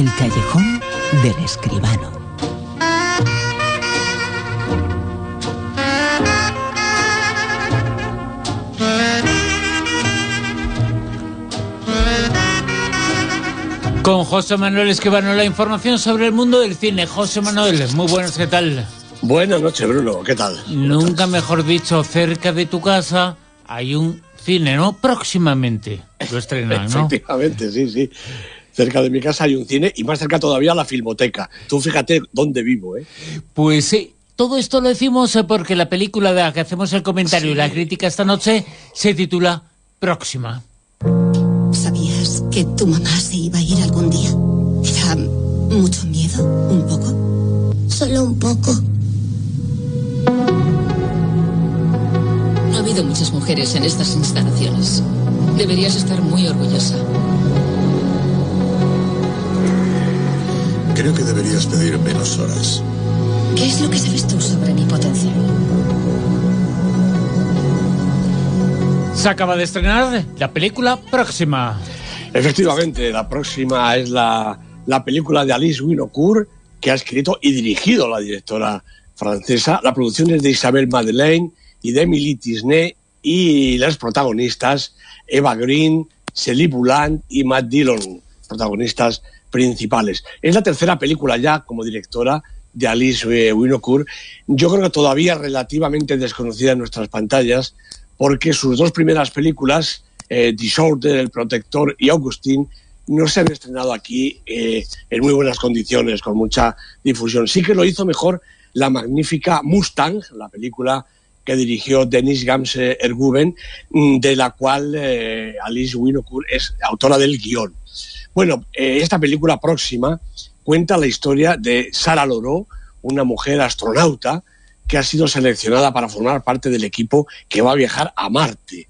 El callejón del escribano. Con José Manuel Escribano, la información sobre el mundo del cine. José Manuel, muy buenas, ¿qué tal? Buenas noches, Bruno, ¿qué tal? Nunca mejor dicho, cerca de tu casa hay un cine, ¿no? Próximamente lo estrenan, ¿no? Efectivamente, sí, sí. Cerca de mi casa hay un cine y más cerca todavía la filmoteca. Tú fíjate dónde vivo, ¿eh? Pues sí. Todo esto lo decimos porque la película de la que hacemos el comentario y la crítica esta noche se titula Próxima. ¿Sabías que tu mamá se iba a ir algún día? ¿Era mucho miedo? ¿Un poco? Solo un poco. No ha habido muchas mujeres en estas instalaciones. Deberías estar muy orgullosa. Creo que deberías pedir menos horas. ¿Qué es lo que sabes tú sobre mi potencial? Se acaba de estrenar la película próxima. Efectivamente, la próxima es la, la película de Alice Winocourt, que ha escrito y dirigido la directora francesa. La producción es de Isabel Madeleine y de Emily Tisney y las protagonistas Eva Green, Celie Bouland y Matt Dillon, protagonistas principales. Es la tercera película ya como directora de Alice Winocourt. Yo creo que todavía relativamente desconocida en nuestras pantallas, porque sus dos primeras películas, eh, Disorder, El Protector y Augustine, no se han estrenado aquí eh, en muy buenas condiciones, con mucha difusión. Sí que lo hizo mejor la magnífica Mustang, la película que dirigió Denis Gamse Erguben, mm, de la cual eh, Alice Winocourt es autora del guion. Bueno, eh, esta película próxima cuenta la historia de Sara Loro, una mujer astronauta que ha sido seleccionada para formar parte del equipo que va a viajar a Marte.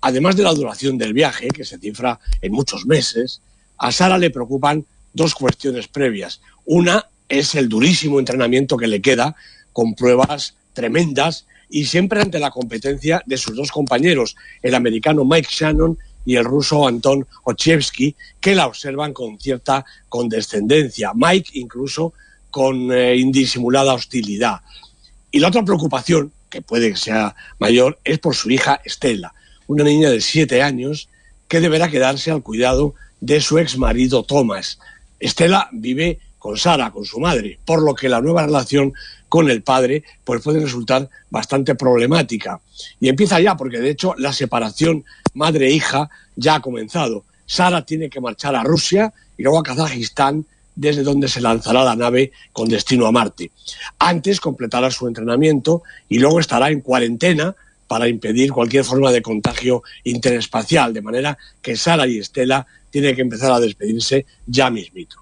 Además de la duración del viaje, que se cifra en muchos meses, a Sara le preocupan dos cuestiones previas. Una es el durísimo entrenamiento que le queda, con pruebas tremendas y siempre ante la competencia de sus dos compañeros, el americano Mike Shannon y el ruso Anton Ochevsky, que la observan con cierta condescendencia. Mike incluso con eh, indisimulada hostilidad. Y la otra preocupación, que puede que sea mayor, es por su hija Estela, una niña de siete años que deberá quedarse al cuidado de su ex marido Thomas. Estela vive con Sara, con su madre, por lo que la nueva relación con el padre pues puede resultar bastante problemática. Y empieza ya, porque de hecho la separación madre-hija ya ha comenzado. Sara tiene que marchar a Rusia y luego a Kazajistán desde donde se lanzará la nave con destino a Marte. Antes completará su entrenamiento y luego estará en cuarentena para impedir cualquier forma de contagio interespacial, de manera que Sara y Estela tienen que empezar a despedirse ya mismito.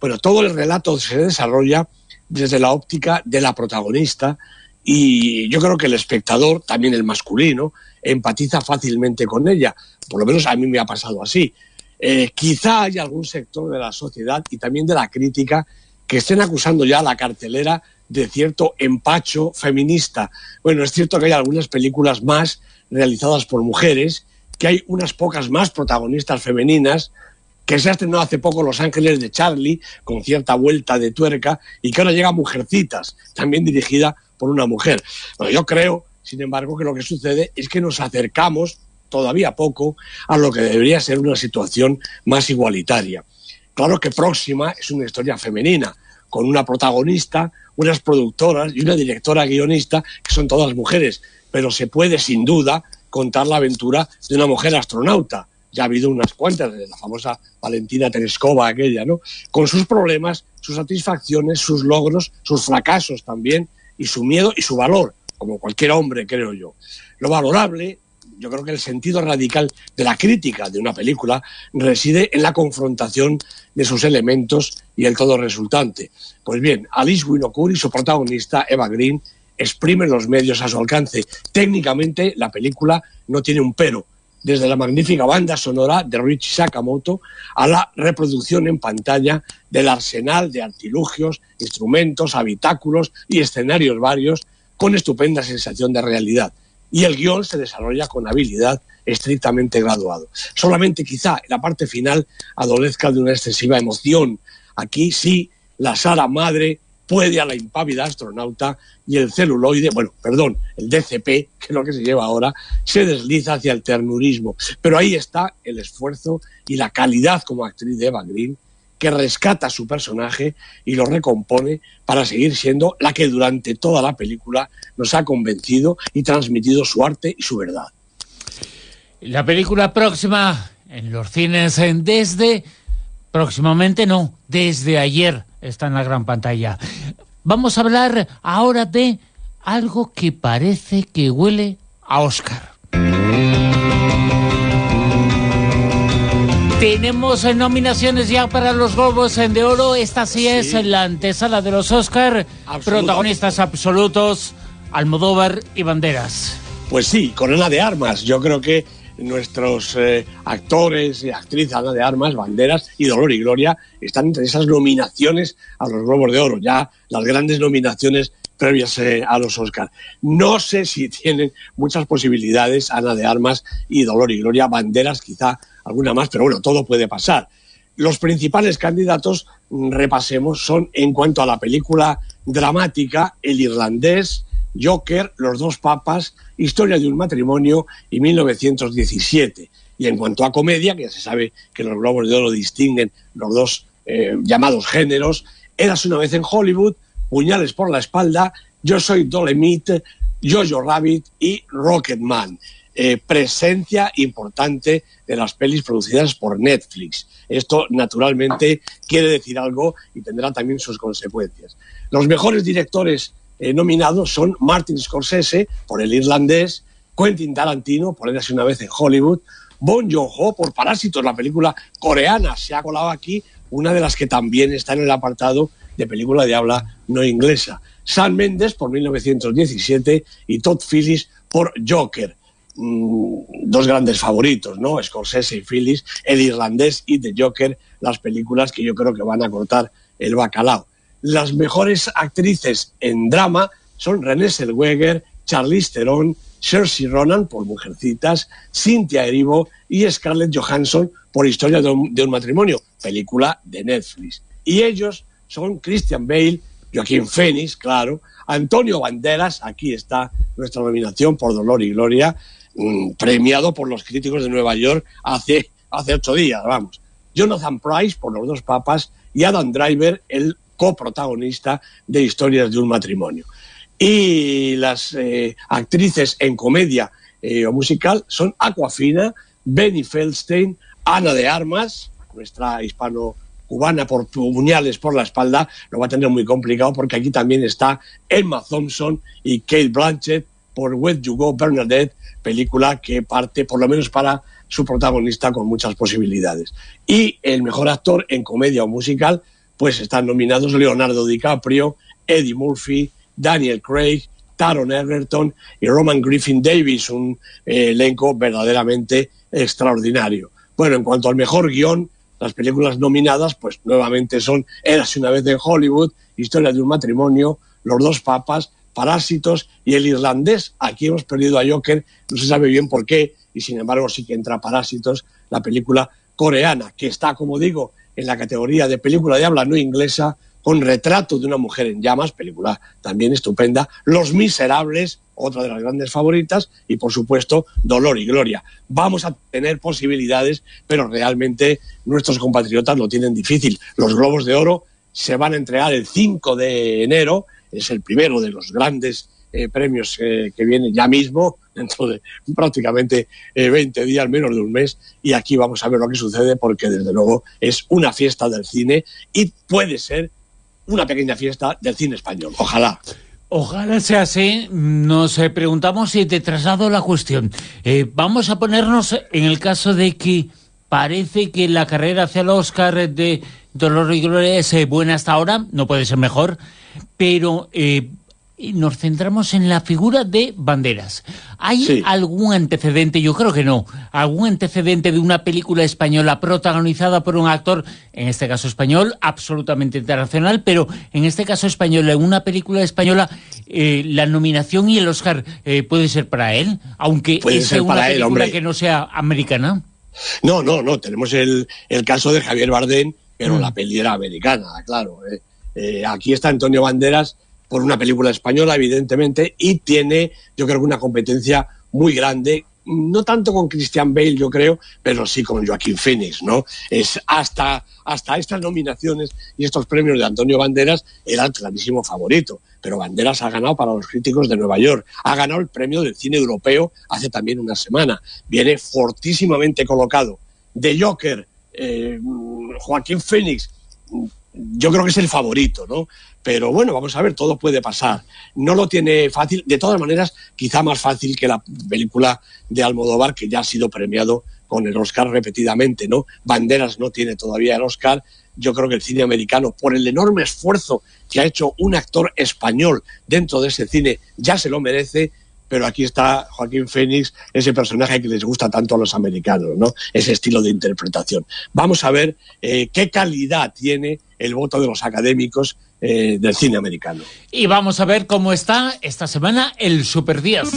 Bueno, todo el relato se desarrolla desde la óptica de la protagonista y yo creo que el espectador, también el masculino, empatiza fácilmente con ella. Por lo menos a mí me ha pasado así. Eh, quizá haya algún sector de la sociedad y también de la crítica que estén acusando ya a la cartelera de cierto empacho feminista. Bueno, es cierto que hay algunas películas más realizadas por mujeres, que hay unas pocas más protagonistas femeninas, que se ha estrenado hace poco Los Ángeles de Charlie, con cierta vuelta de tuerca, y que ahora llega Mujercitas, también dirigida por una mujer. Bueno, yo creo, sin embargo, que lo que sucede es que nos acercamos todavía poco a lo que debería ser una situación más igualitaria. Claro que Próxima es una historia femenina, con una protagonista, unas productoras y una directora guionista que son todas mujeres, pero se puede sin duda contar la aventura de una mujer astronauta. Ya ha habido unas cuantas, de la famosa Valentina Tereskova aquella, ¿no? Con sus problemas, sus satisfacciones, sus logros, sus fracasos también, y su miedo y su valor, como cualquier hombre, creo yo. Lo valorable yo creo que el sentido radical de la crítica de una película reside en la confrontación de sus elementos y el todo resultante. Pues bien, Alice Winocourt y su protagonista, Eva Green, exprimen los medios a su alcance. Técnicamente, la película no tiene un pero, desde la magnífica banda sonora de Richie Sakamoto a la reproducción en pantalla del arsenal de artilugios, instrumentos, habitáculos y escenarios varios con estupenda sensación de realidad y el guion se desarrolla con habilidad estrictamente graduado. Solamente quizá la parte final adolezca de una excesiva emoción, Aquí sí, la Sara madre puede a la impávida astronauta y el celuloide, bueno, perdón, el DCP, que es lo que se lleva ahora, se desliza hacia el ternurismo. Pero ahí está el esfuerzo y la calidad como actriz de Eva Green, que rescata a su personaje y lo recompone para seguir siendo la que durante toda la película nos ha convencido y transmitido su arte y su verdad. La película próxima en los cines desde próximamente no, desde ayer está en la gran pantalla. Vamos a hablar ahora de algo que parece que huele a Oscar. Tenemos nominaciones ya para los Globos de Oro. Esta sí es la antesala de los Oscar. Protagonistas absolutos, Almodóvar y Banderas. Pues sí, con Ana de Armas. Yo creo que nuestros eh, actores y actrices, Ana de Armas, Banderas y Dolor y Gloria, están entre esas nominaciones a los Globos de Oro, ya las grandes nominaciones previas eh, a los Oscars. No sé si tienen muchas posibilidades Ana de Armas y Dolor y Gloria, Banderas quizá alguna más, pero bueno, todo puede pasar. Los principales candidatos, mm, repasemos, son en cuanto a la película dramática, El Irlandés, Joker, Los dos papas, Historia de un matrimonio y 1917. Y en cuanto a comedia, que ya se sabe que los Globos de Oro distinguen los dos eh, llamados géneros, Eras una vez en Hollywood, Puñales por la espalda, Yo soy Dolemite, Jojo Rabbit y Rocketman. Eh, presencia importante de las pelis producidas por Netflix. Esto, naturalmente, quiere decir algo y tendrá también sus consecuencias. Los mejores directores eh, nominados son Martin Scorsese, por El Irlandés, Quentin Tarantino, por Érase una vez en Hollywood, Bon Joon-ho, por Parásitos, la película coreana, se ha colado aquí, una de las que también está en el apartado de película de habla no inglesa. Sam Mendes, por 1917, y Todd Phillips, por Joker. Mm, dos grandes favoritos, ¿no? Scorsese y Phillips, El Irlandés y The Joker, las películas que yo creo que van a cortar el bacalao. Las mejores actrices en drama son René Zellweger, Charlize Theron, Cersei Ronan por Mujercitas, Cynthia Erivo y Scarlett Johansson por Historia de un, de un matrimonio, película de Netflix. Y ellos son Christian Bale, Joaquín Phoenix, claro, Antonio Banderas, aquí está nuestra nominación por Dolor y Gloria, Mm, premiado por los críticos de Nueva York hace, hace ocho días, vamos. Jonathan Price por Los dos papas y Adam Driver, el coprotagonista de Historias de un matrimonio. Y las eh, actrices en comedia eh, o musical son Aquafina, Benny Feldstein, Ana de Armas, nuestra hispano-cubana por puñales por la espalda, lo va a tener muy complicado porque aquí también está Emma Thompson y Kate Blanchett por Where You Go Bernadette, película que parte, por lo menos para su protagonista, con muchas posibilidades. Y el mejor actor en comedia o musical, pues están nominados Leonardo DiCaprio, Eddie Murphy, Daniel Craig, Taron Egerton y Roman Griffin Davis, un eh, elenco verdaderamente extraordinario. Bueno, en cuanto al mejor guion, las películas nominadas, pues nuevamente son Érase una vez en Hollywood, Historia de un matrimonio, Los dos papas, Parásitos y el irlandés. Aquí hemos perdido a Joker, no se sabe bien por qué, y sin embargo sí que entra Parásitos, la película coreana, que está, como digo, en la categoría de película de habla no inglesa, con retrato de una mujer en llamas, película también estupenda, Los Miserables, otra de las grandes favoritas, y por supuesto Dolor y Gloria. Vamos a tener posibilidades, pero realmente nuestros compatriotas lo tienen difícil. Los Globos de Oro se van a entregar el 5 de enero es el primero de los grandes eh, premios que vienen ya mismo, dentro de prácticamente 20 eh, días, menos de un mes, y aquí vamos a ver lo que sucede porque desde luego es una fiesta del cine y puede ser una pequeña fiesta del cine español. Ojalá. Ojalá sea así. Nos eh, preguntamos si te traslado la cuestión. vamos a ponernos en el caso de que parece que la carrera hacia el Oscar de Dolor y Gloria es buena hasta ahora, no puede ser mejor, pero eh, nos centramos en la figura de Banderas. ¿Hay algún antecedente, yo creo que no, algún antecedente de una película española protagonizada por un actor, en este caso español, absolutamente internacional, pero en este caso español, en una película española, eh, la nominación y el Oscar eh, puede ser para él, aunque sea una película que no sea americana? No, no, no, tenemos el, el caso de Javier Bardem, pero la peli era americana, claro. ¿eh? Eh, aquí está Antonio Banderas por una película española, evidentemente, y tiene, yo creo que una competencia muy grande no tanto con Christian Bale, yo creo, pero sí con Joaquín Phoenix, ¿no? Es hasta, hasta estas nominaciones y estos premios de Antonio Banderas era el clarísimo favorito. Pero Banderas ha ganado para los críticos de Nueva York, ha ganado el premio del cine europeo hace también una semana. Viene fortísimamente colocado. De Joker, eh, Joaquín Phoenix, yo creo que es el favorito, ¿no? Pero bueno, vamos a ver, todo puede pasar. No lo tiene fácil, de todas maneras, quizá más fácil que la película de Almodóvar, que ya ha sido premiado con el Oscar repetidamente, ¿no? Banderas no tiene todavía el Oscar. Yo creo que el cine americano, por el enorme esfuerzo que ha hecho un actor español dentro de ese cine, ya se lo merece pero aquí está Joaquín Phoenix, ese personaje que les gusta tanto a los americanos, ¿no? Ese estilo de interpretación. Vamos a ver eh, qué calidad tiene el voto de los académicos eh, del cine americano. Y vamos a ver cómo está esta semana el Super 10.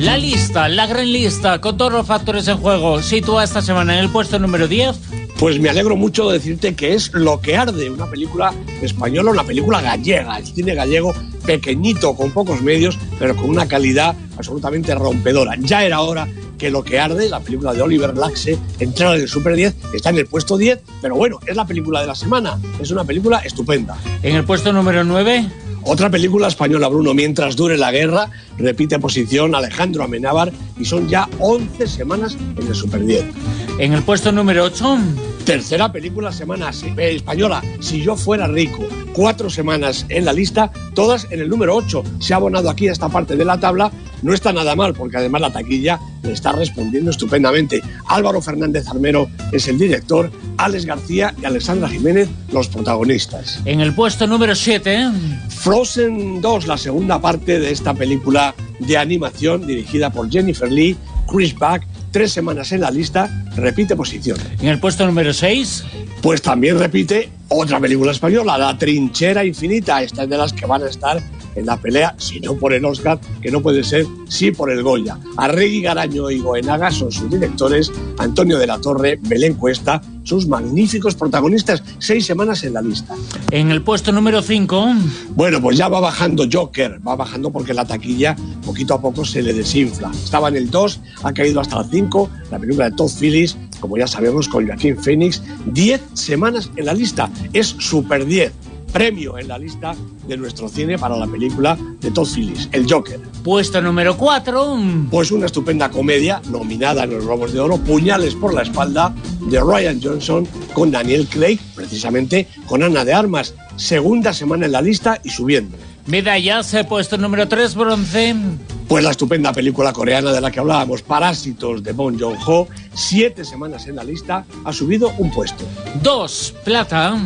La lista, la gran lista, con todos los factores en juego, sitúa esta semana en el puesto número 10 pues me alegro mucho de decirte que es Lo que arde, una película española, una película gallega, el cine gallego pequeñito, con pocos medios, pero con una calidad absolutamente rompedora. Ya era hora que Lo que arde, la película de Oliver Laxe, entrara en el Super 10, está en el puesto 10, pero bueno, es la película de la semana, es una película estupenda. En el puesto número 9... Otra película española, Bruno, Mientras dure la guerra, repite posición Alejandro Amenábar y son ya 11 semanas en el Super 10. En el puesto número 8... Tercera película semana eh, española, Si yo fuera rico. Cuatro semanas en la lista, todas en el número 8. Se ha abonado aquí a esta parte de la tabla. No está nada mal, porque además la taquilla le está respondiendo estupendamente. Álvaro Fernández Armero es el director, Alex García y Alexandra Jiménez los protagonistas. En el puesto número 7... Frozen 2, la segunda parte de esta película de animación dirigida por Jennifer Lee, Chris Buck tres semanas en la lista, repite posición. ¿En el puesto número 6? Pues también repite otra película española, La Trinchera Infinita. Esta es de las que van a estar en la pelea, si no por el Oscar, que no puede ser, sí por el Goya. Arregui Garaño y Goenaga son sus directores, Antonio de la Torre, Belén Cuesta, sus magníficos protagonistas, seis semanas en la lista. En el puesto número 5. Bueno, pues ya va bajando Joker, va bajando porque la taquilla poquito a poco se le desinfla. Estaba en el 2, ha caído hasta el 5, la película de Todd Phillips, como ya sabemos, con Joaquín Phoenix, 10 semanas en la lista, es super 10 premio en la lista de nuestro cine para la película de Todd Phillips, El Joker. Puesto número 4. Pues una estupenda comedia nominada en los Robos de Oro, Puñales por la espalda, de Ryan Johnson con Daniel Craig, precisamente con Ana de Armas. Segunda semana en la lista y subiendo. Medallas, puesto número 3, bronce. Pues la estupenda película coreana de la que hablábamos, Parásitos de Bong Joon-ho, siete semanas en la lista, ha subido un puesto. Dos, plata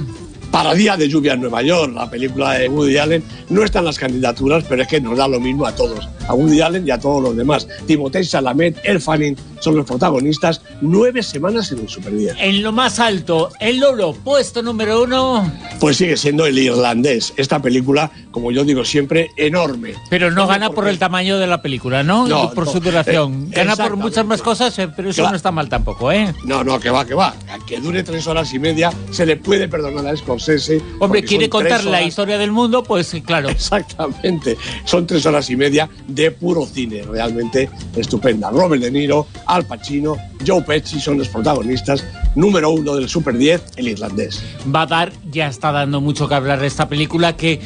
para Día de Lluvia en Nueva York, la película de Woody Allen, no están las candidaturas, pero es que nos da lo mismo a todos, a Woody Allen y a todos los demás. Timothée Chalamet, El Fanning son los protagonistas, nueve semanas en el Super 10. En lo más alto, el Lolo, puesto número uno. Pues sigue siendo el irlandés. Esta película, como yo digo siempre, enorme. Pero no gana por el tamaño de la película, ¿no? no por su duración. Eh, gana por muchas más cosas, eh, pero eso no está mal tampoco, ¿eh? No, no, que va, que va. Que dure tres horas y media, se le puede perdonar a Scorsese Hombre, quiere contar la historia del mundo, pues claro. Exactamente. Son tres horas y media de puro cine, realmente estupenda. Robert De Niro, Al Pacino, Joe Pesci son los protagonistas. Número uno del Super 10, el irlandés. Va a dar, ya está dando mucho que hablar de esta película que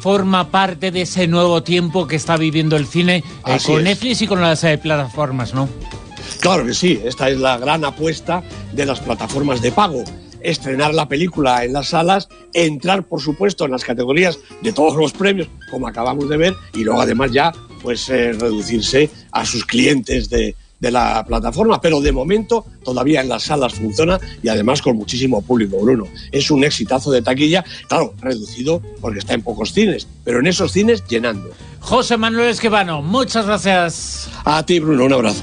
forma parte de ese nuevo tiempo que está viviendo el cine eh, con Netflix y con las eh, plataformas, ¿no? Claro que sí, esta es la gran apuesta de las plataformas de pago estrenar la película en las salas, entrar, por supuesto, en las categorías de todos los premios, como acabamos de ver, y luego además ya pues eh, reducirse a sus clientes de, de la plataforma, pero de momento todavía en las salas funciona y además con muchísimo público, Bruno. Es un exitazo de taquilla, claro, reducido porque está en pocos cines, pero en esos cines llenando. José Manuel Esquivano, muchas gracias. A ti, Bruno, un abrazo.